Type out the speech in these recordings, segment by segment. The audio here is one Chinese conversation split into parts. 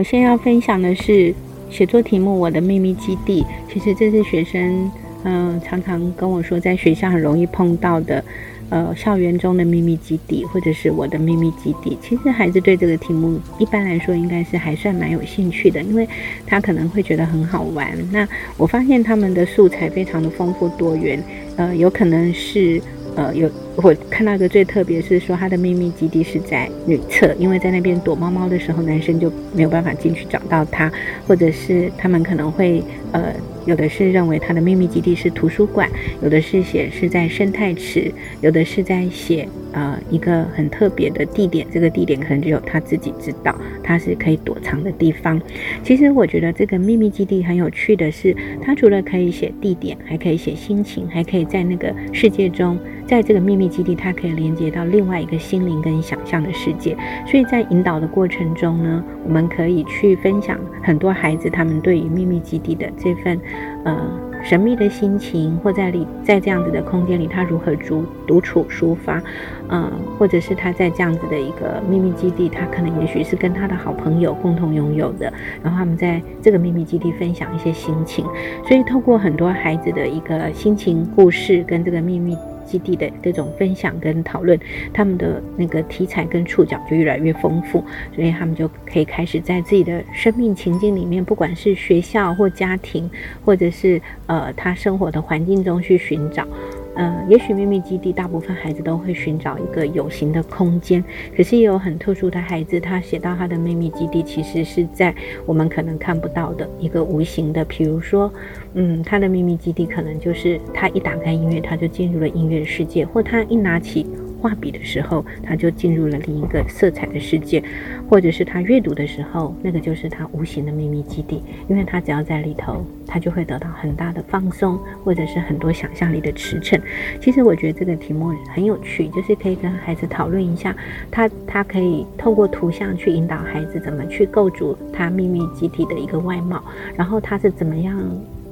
我先要分享的是写作题目《我的秘密基地》。其实这是学生嗯常常跟我说，在学校很容易碰到的，呃，校园中的秘密基地，或者是我的秘密基地。其实孩子对这个题目一般来说应该是还算蛮有兴趣的，因为他可能会觉得很好玩。那我发现他们的素材非常的丰富多元，呃，有可能是。呃，有我看到一个最特别是说，他的秘密基地是在女厕，因为在那边躲猫猫的时候，男生就没有办法进去找到他，或者是他们可能会呃。有的是认为他的秘密基地是图书馆，有的是写是在生态池，有的是在写呃一个很特别的地点，这个地点可能只有他自己知道，他是可以躲藏的地方。其实我觉得这个秘密基地很有趣的是，它除了可以写地点，还可以写心情，还可以在那个世界中，在这个秘密基地，它可以连接到另外一个心灵跟想象的世界。所以在引导的过程中呢，我们可以去分享很多孩子他们对于秘密基地的这份。呃，神秘的心情，或在里，在这样子的空间里，他如何独独处抒发，嗯，或者是他在这样子的一个秘密基地，他可能也许是跟他的好朋友共同拥有的，然后他们在这个秘密基地分享一些心情，所以透过很多孩子的一个心情故事跟这个秘密。基地的这种分享跟讨论，他们的那个题材跟触角就越来越丰富，所以他们就可以开始在自己的生命情境里面，不管是学校或家庭，或者是呃他生活的环境中去寻找。嗯，也许秘密基地大部分孩子都会寻找一个有形的空间，可是也有很特殊的孩子，他写到他的秘密基地其实是在我们可能看不到的一个无形的，比如说，嗯，他的秘密基地可能就是他一打开音乐，他就进入了音乐世界，或他一拿起。画笔的时候，他就进入了另一个色彩的世界，或者是他阅读的时候，那个就是他无形的秘密基地。因为他只要在里头，他就会得到很大的放松，或者是很多想象力的驰骋。其实我觉得这个题目很有趣，就是可以跟孩子讨论一下，他他可以透过图像去引导孩子怎么去构筑他秘密基地的一个外貌，然后他是怎么样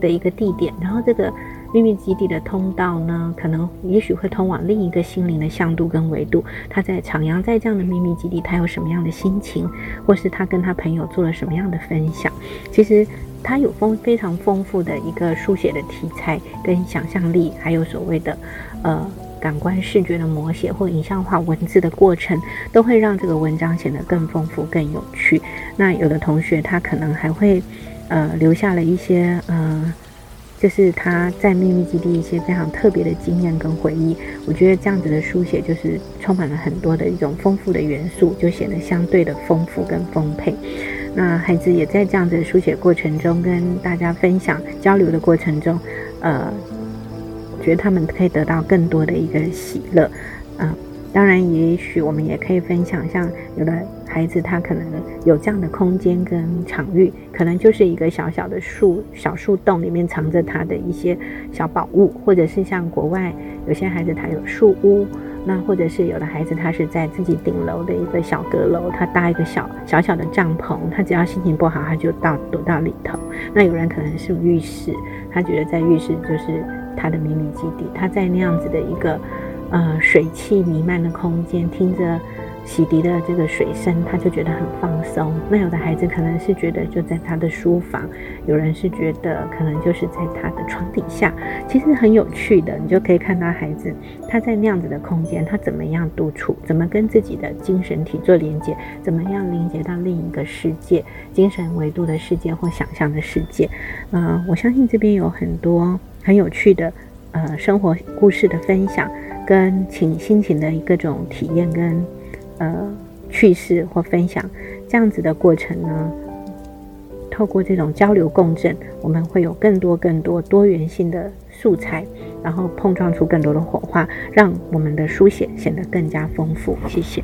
的一个地点，然后这个。秘密基地的通道呢，可能也许会通往另一个心灵的向度跟维度。他在徜徉在这样的秘密基地，他有什么样的心情，或是他跟他朋友做了什么样的分享？其实他有丰非常丰富的一个书写的题材跟想象力，还有所谓的呃感官视觉的摹写或影像化文字的过程，都会让这个文章显得更丰富、更有趣。那有的同学他可能还会呃留下了一些呃。就是他在秘密基地一些非常特别的经验跟回忆，我觉得这样子的书写就是充满了很多的一种丰富的元素，就显得相对的丰富跟丰沛。那孩子也在这样子的书写过程中跟大家分享交流的过程中，呃，觉得他们可以得到更多的一个喜乐，啊。当然，也许我们也可以分享，像有的孩子他可能有这样的空间跟场域，可能就是一个小小的树小树洞里面藏着他的一些小宝物，或者是像国外有些孩子他有树屋，那或者是有的孩子他是在自己顶楼的一个小阁楼，他搭一个小小小的帐篷，他只要心情不好，他就到躲到里头。那有人可能是浴室，他觉得在浴室就是他的秘密基地，他在那样子的一个。呃，水汽弥漫的空间，听着洗涤的这个水声，他就觉得很放松。那有的孩子可能是觉得就在他的书房，有人是觉得可能就是在他的床底下。其实很有趣的，你就可以看到孩子他在那样子的空间，他怎么样独处，怎么跟自己的精神体做连接，怎么样连接到另一个世界，精神维度的世界或想象的世界。嗯，我相信这边有很多很有趣的呃生活故事的分享。跟情心情的各种体验跟呃趣事或分享，这样子的过程呢，透过这种交流共振，我们会有更多更多多元性的素材，然后碰撞出更多的火花，让我们的书写显得更加丰富。谢谢。